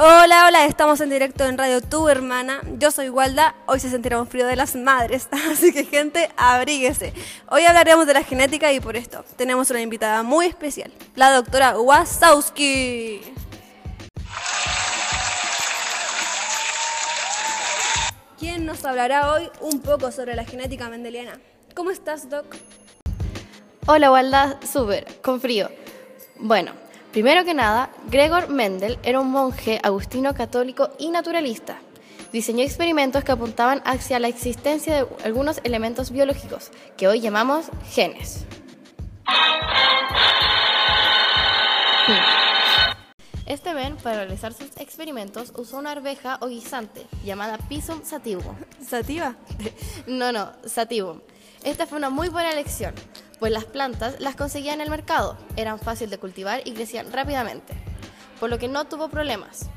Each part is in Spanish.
Hola, hola, estamos en directo en Radio Tu Hermana. Yo soy Walda. Hoy se sentirá un frío de las madres, así que gente, abríguese. Hoy hablaremos de la genética y por esto tenemos una invitada muy especial, la doctora Wasowski. ¿Quién nos hablará hoy un poco sobre la genética mendeliana? ¿Cómo estás, Doc? Hola, Walda, súper, con frío. Bueno, primero que nada, Gregor Mendel era un monje agustino católico y naturalista. Diseñó experimentos que apuntaban hacia la existencia de algunos elementos biológicos, que hoy llamamos genes. Este men, para realizar sus experimentos, usó una arveja o guisante llamada Pisum sativum. ¿Sativa? No, no, sativum. Esta fue una muy buena elección, pues las plantas las conseguía en el mercado, eran fáciles de cultivar y crecían rápidamente, por lo que no tuvo problemas.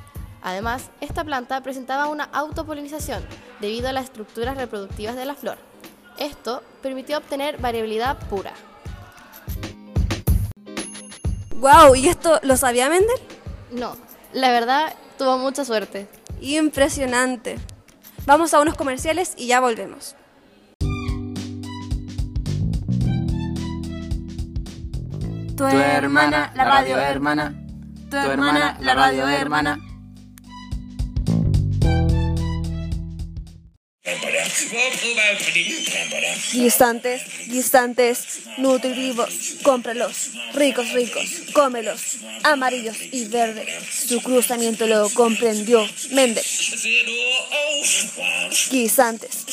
Además, esta planta presentaba una autopolinización debido a las estructuras reproductivas de la flor. Esto permitió obtener variabilidad pura. ¡Wow! ¿Y esto lo sabía Mendel? No, la verdad tuvo mucha suerte. Impresionante. Vamos a unos comerciales y ya volvemos. Tu hermana, la radio hermana. Tu hermana, la radio hermana. Guisantes, guisantes, nutritivos, cómpralos, ricos, ricos, cómelos, amarillos y verdes. Su cruzamiento lo comprendió Mendel. Guisantes,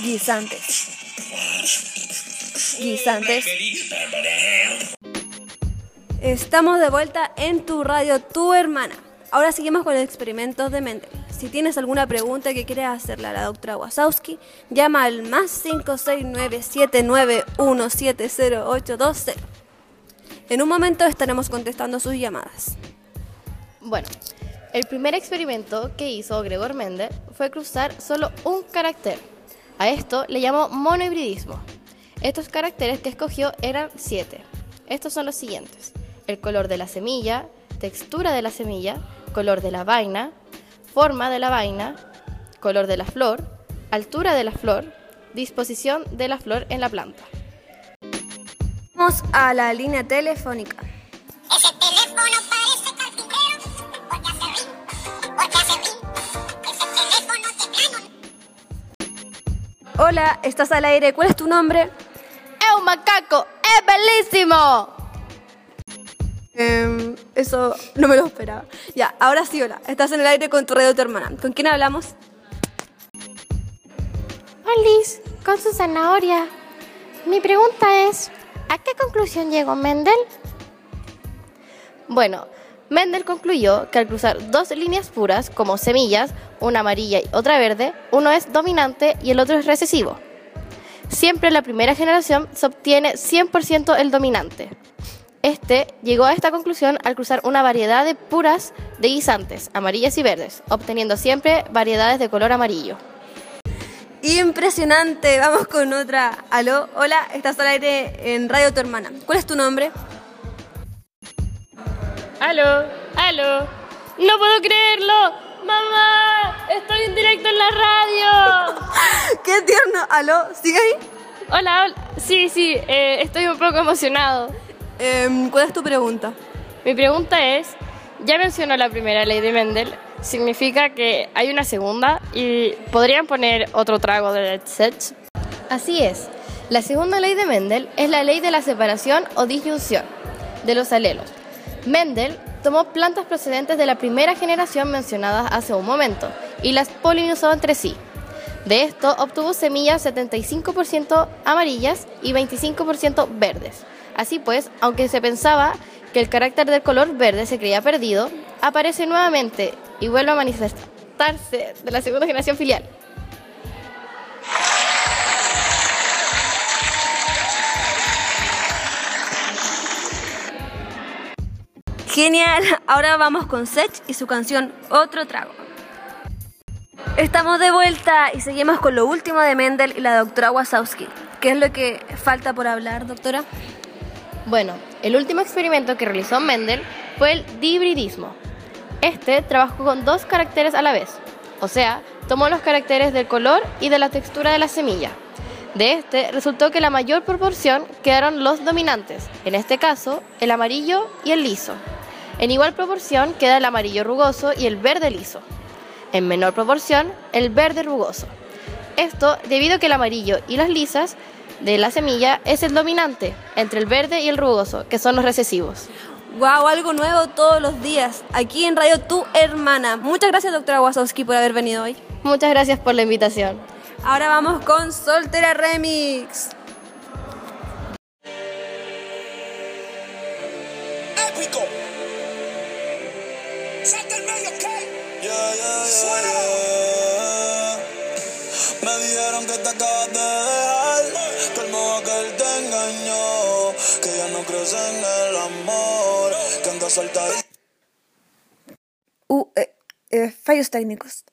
guisantes, guisantes. Estamos de vuelta en tu radio, tu hermana. Ahora seguimos con los experimentos de Mendel. Si tienes alguna pregunta que quieras hacerle a la doctora Wasowski, llama al más 569-791-70820. En un momento estaremos contestando sus llamadas. Bueno, el primer experimento que hizo Gregor Mendel fue cruzar solo un carácter. A esto le llamó monohibridismo. Estos caracteres que escogió eran siete. Estos son los siguientes. El color de la semilla, textura de la semilla, color de la vaina, forma de la vaina, color de la flor, altura de la flor, disposición de la flor en la planta. Vamos a la línea telefónica. Ese teléfono parece carpintero, porque hace ring, porque hace ring. Ese teléfono plano. Hola, estás al aire. ¿Cuál es tu nombre? ¡Es un macaco! ¡Es bellísimo! Em, eso no me lo esperaba. Ya, ahora sí, hola. Estás en el aire con tu radio tu hermana. ¿Con quién hablamos? Olis, con su zanahoria. Mi pregunta es, ¿a qué conclusión llegó Mendel? Bueno, Mendel concluyó que al cruzar dos líneas puras, como semillas, una amarilla y otra verde, uno es dominante y el otro es recesivo. Siempre en la primera generación se obtiene 100% el dominante. Este llegó a esta conclusión al cruzar una variedad de puras de guisantes, amarillas y verdes, obteniendo siempre variedades de color amarillo. Impresionante. Vamos con otra. Aló, hola, estás al aire en Radio Tu Hermana. ¿Cuál es tu nombre? Aló, aló. No puedo creerlo. Mamá, estoy en directo en la radio. ¡Qué tierno! ¿Aló? ¿Sigue ahí? Hola, hola. Sí, sí, eh, estoy un poco emocionado. Em, ¿Cuál es tu pregunta? Mi pregunta es, ya mencionó la primera ley de Mendel, significa que hay una segunda y podrían poner otro trago de Dead Sets. Así es, la segunda ley de Mendel es la ley de la separación o disyunción de los alelos. Mendel tomó plantas procedentes de la primera generación mencionadas hace un momento y las polinizó entre sí. De esto obtuvo semillas 75% amarillas y 25% verdes. Así pues, aunque se pensaba que el carácter del color verde se creía perdido, aparece nuevamente y vuelve a manifestarse de la segunda generación filial. Genial. Ahora vamos con Sech y su canción Otro Trago. Estamos de vuelta y seguimos con lo último de Mendel y la doctora Wasowski. ¿Qué es lo que falta por hablar, doctora? Bueno, el último experimento que realizó Mendel fue el dihibridismo. Este trabajó con dos caracteres a la vez, o sea, tomó los caracteres del color y de la textura de la semilla. De este resultó que la mayor proporción quedaron los dominantes, en este caso el amarillo y el liso. En igual proporción queda el amarillo rugoso y el verde liso. En menor proporción el verde rugoso. Esto debido a que el amarillo y las lisas de la semilla es el dominante entre el verde y el rugoso, que son los recesivos. Wow, algo nuevo todos los días. Aquí en Radio Tu Hermana. Muchas gracias, doctora Wasowski, por haber venido hoy. Muchas gracias por la invitación. Ahora vamos con Soltera Remix. épico. Me dijeron que te acabas de dejar, que el modo que él te engañó, que ya no crees en el amor, que andas suelta ahí. Uh, eh, eh, fallos técnicos.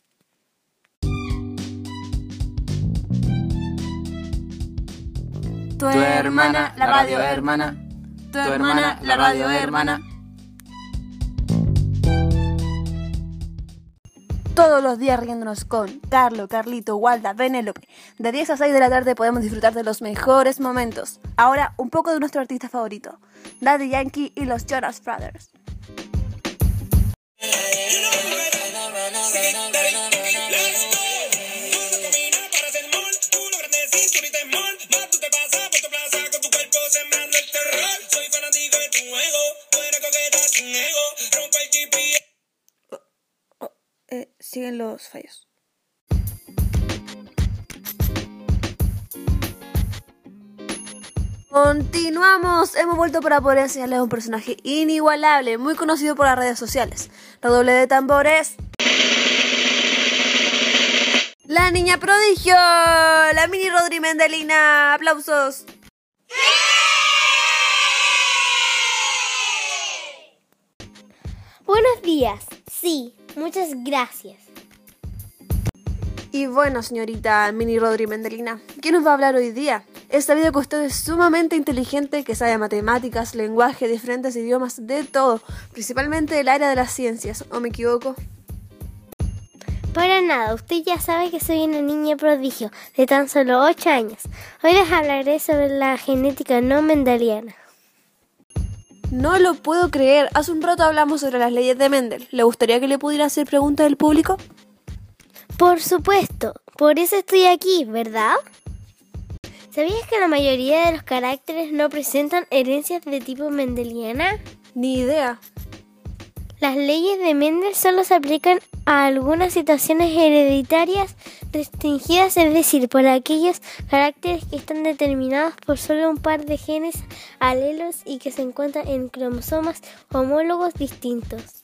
Tu hermana, la radio hermana. Tu hermana, la radio hermana. Todos los días riéndonos con Carlo, Carlito, Walda, Benélope. De 10 a 6 de la tarde podemos disfrutar de los mejores momentos. Ahora, un poco de nuestro artista favorito, Daddy Yankee y los Jonas Brothers. Siguen los fallos. Continuamos, hemos vuelto para poder enseñarles a un personaje inigualable, muy conocido por las redes sociales. Redoble de tambores. La niña prodigio, la mini Rodri Mendelina, aplausos. Buenos días. Sí, muchas gracias. Y bueno, señorita Mini Rodri Mendelina, ¿qué nos va a hablar hoy día? He sabido que usted es sumamente inteligente, que sabe matemáticas, lenguaje, diferentes idiomas, de todo, principalmente del área de las ciencias, ¿o me equivoco? Para nada, usted ya sabe que soy una niña prodigio de tan solo 8 años. Hoy les hablaré sobre la genética no mendeliana. No lo puedo creer, hace un rato hablamos sobre las leyes de Mendel. ¿Le gustaría que le pudiera hacer preguntas del público? Por supuesto, por eso estoy aquí, ¿verdad? ¿Sabías que la mayoría de los caracteres no presentan herencias de tipo mendeliana? Ni idea. Las leyes de Mendel solo se aplican a algunas situaciones hereditarias restringidas, es decir, por aquellos caracteres que están determinados por solo un par de genes alelos y que se encuentran en cromosomas homólogos distintos.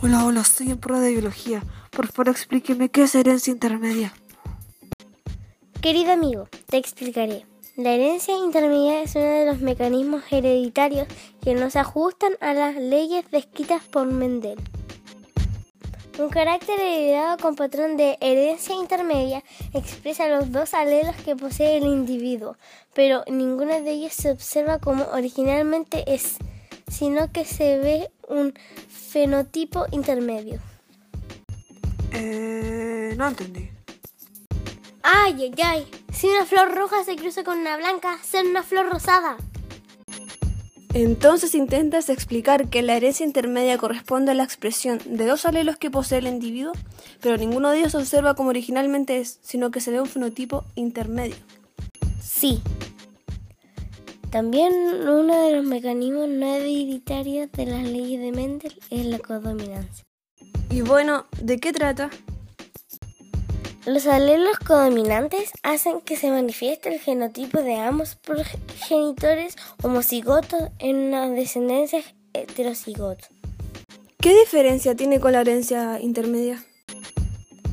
Hola, hola, estoy en prueba de biología. Por favor, explíqueme qué es herencia intermedia. Querido amigo, te explicaré. La herencia intermedia es uno de los mecanismos hereditarios que no se ajustan a las leyes descritas por Mendel. Un carácter heredado con patrón de herencia intermedia expresa los dos alelos que posee el individuo, pero ninguno de ellos se observa como originalmente es, sino que se ve un fenotipo intermedio. Eh, no entendí. ¡Ay, ay, ay! Si una flor roja se cruza con una blanca, será una flor rosada. Entonces intentas explicar que la herencia intermedia corresponde a la expresión de dos alelos que posee el individuo, pero ninguno de ellos se observa como originalmente es, sino que se ve un fenotipo intermedio. Sí. También uno de los mecanismos no hereditarios de las leyes de Mendel es la codominancia. Y bueno, ¿de qué trata? Los alelos codominantes hacen que se manifieste el genotipo de ambos progenitores homocigotos en una descendencia heterocigota. ¿Qué diferencia tiene con la herencia intermedia?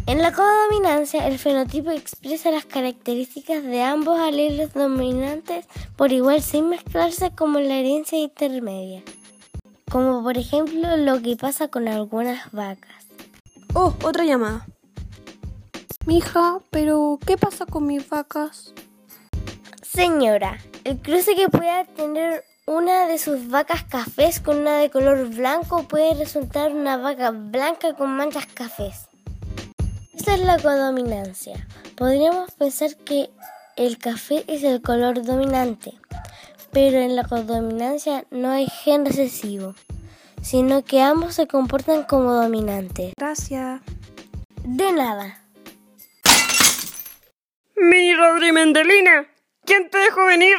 En la codominancia, el fenotipo expresa las características de ambos alelos dominantes por igual sin mezclarse como en la herencia intermedia, como por ejemplo lo que pasa con algunas vacas. Oh, otra llamada. Mija, pero ¿qué pasa con mis vacas? Señora, el cruce que pueda tener una de sus vacas cafés con una de color blanco puede resultar una vaca blanca con manchas cafés. Esa es la codominancia. Podríamos pensar que el café es el color dominante, pero en la codominancia no hay gen recesivo, sino que ambos se comportan como dominantes. Gracias. De nada. Mi Rodri Mendelina, ¿quién te dejó venir?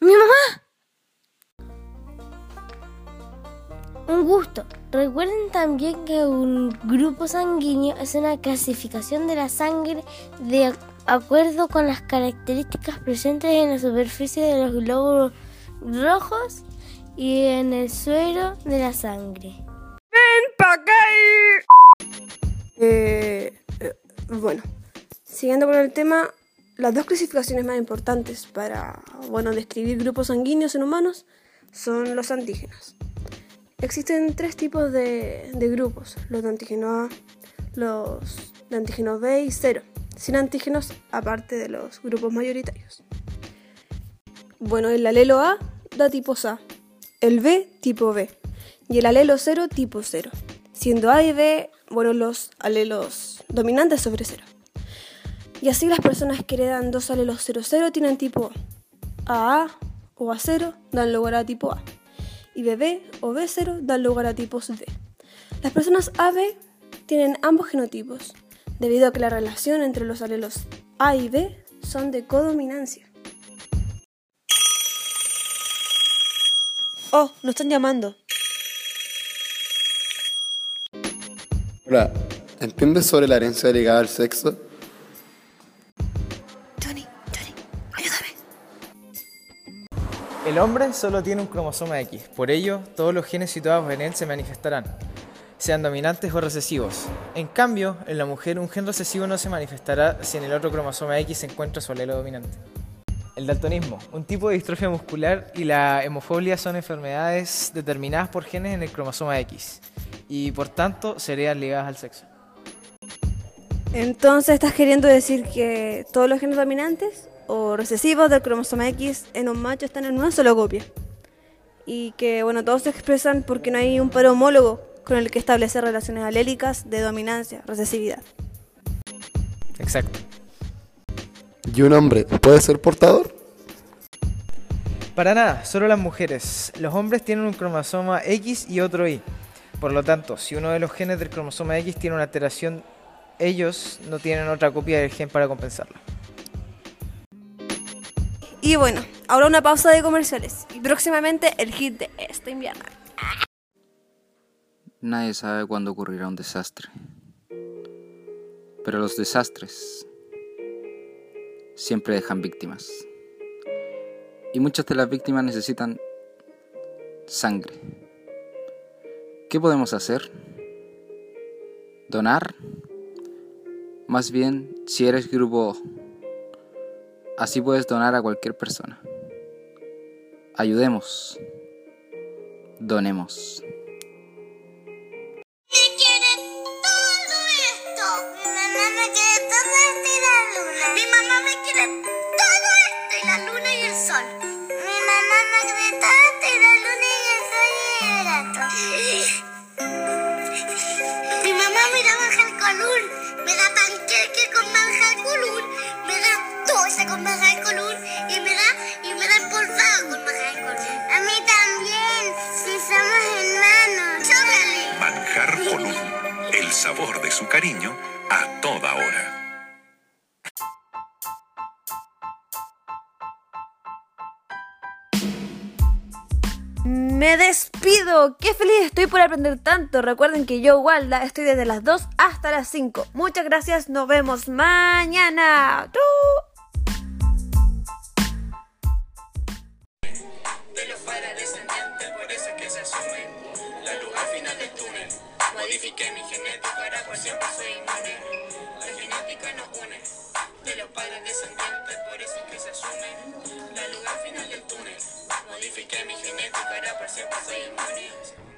¡Mi mamá! Un gusto. Recuerden también que un grupo sanguíneo es una clasificación de la sangre de acuerdo con las características presentes en la superficie de los glóbulos rojos y en el suero de la sangre. ¡Ven pa' acá! Eh, eh, bueno, siguiendo con el tema, las dos clasificaciones más importantes para, bueno, describir grupos sanguíneos en humanos son los antígenos. Existen tres tipos de, de grupos, los de antígeno A, los de antígeno B y cero, sin antígenos aparte de los grupos mayoritarios. Bueno, el alelo A da tipos A, el B tipo B y el alelo 0 tipo 0, siendo A y B, bueno, los alelos dominantes sobre 0. Y así las personas que heredan dos alelos 00 tienen tipo AA o A0 dan lugar a tipo A y BB o B0 dan lugar a tipos B. Las personas AB tienen ambos genotipos, debido a que la relación entre los alelos A y B son de codominancia. Oh, nos están llamando. Hola, ¿entiendes sobre la herencia ligada al sexo? El hombre solo tiene un cromosoma X, por ello todos los genes situados en él se manifestarán, sean dominantes o recesivos. En cambio, en la mujer un gen recesivo no se manifestará si en el otro cromosoma X se encuentra su alelo dominante. El daltonismo, un tipo de distrofia muscular y la hemofobia son enfermedades determinadas por genes en el cromosoma X y por tanto serían ligadas al sexo. Entonces estás queriendo decir que todos los genes dominantes o recesivos del cromosoma X en un macho están en una sola copia. Y que bueno, todos se expresan porque no hay un par homólogo con el que establecer relaciones alélicas de dominancia, recesividad. Exacto. ¿Y un hombre puede ser portador? Para nada, solo las mujeres. Los hombres tienen un cromosoma X y otro Y. Por lo tanto, si uno de los genes del cromosoma X tiene una alteración, ellos no tienen otra copia del gen para compensarla. Y bueno, ahora una pausa de comerciales y próximamente el hit de este invierno. Nadie sabe cuándo ocurrirá un desastre. Pero los desastres siempre dejan víctimas. Y muchas de las víctimas necesitan sangre. ¿Qué podemos hacer? ¿Donar? Más bien, si eres grupo, así puedes donar a cualquier persona. Ayudemos. Donemos. Sabor de su cariño a toda hora. Me despido. Qué feliz estoy por aprender tanto. Recuerden que yo, Walda, estoy desde las 2 hasta las 5. Muchas gracias. Nos vemos mañana. ¡Tú! Modifiqué mi genética, ahora por siempre soy inmune. La genética nos une. De los padres descendientes, por eso es que se asume la luz al final del túnel. Modifiqué mi genética, ahora por siempre soy inmune.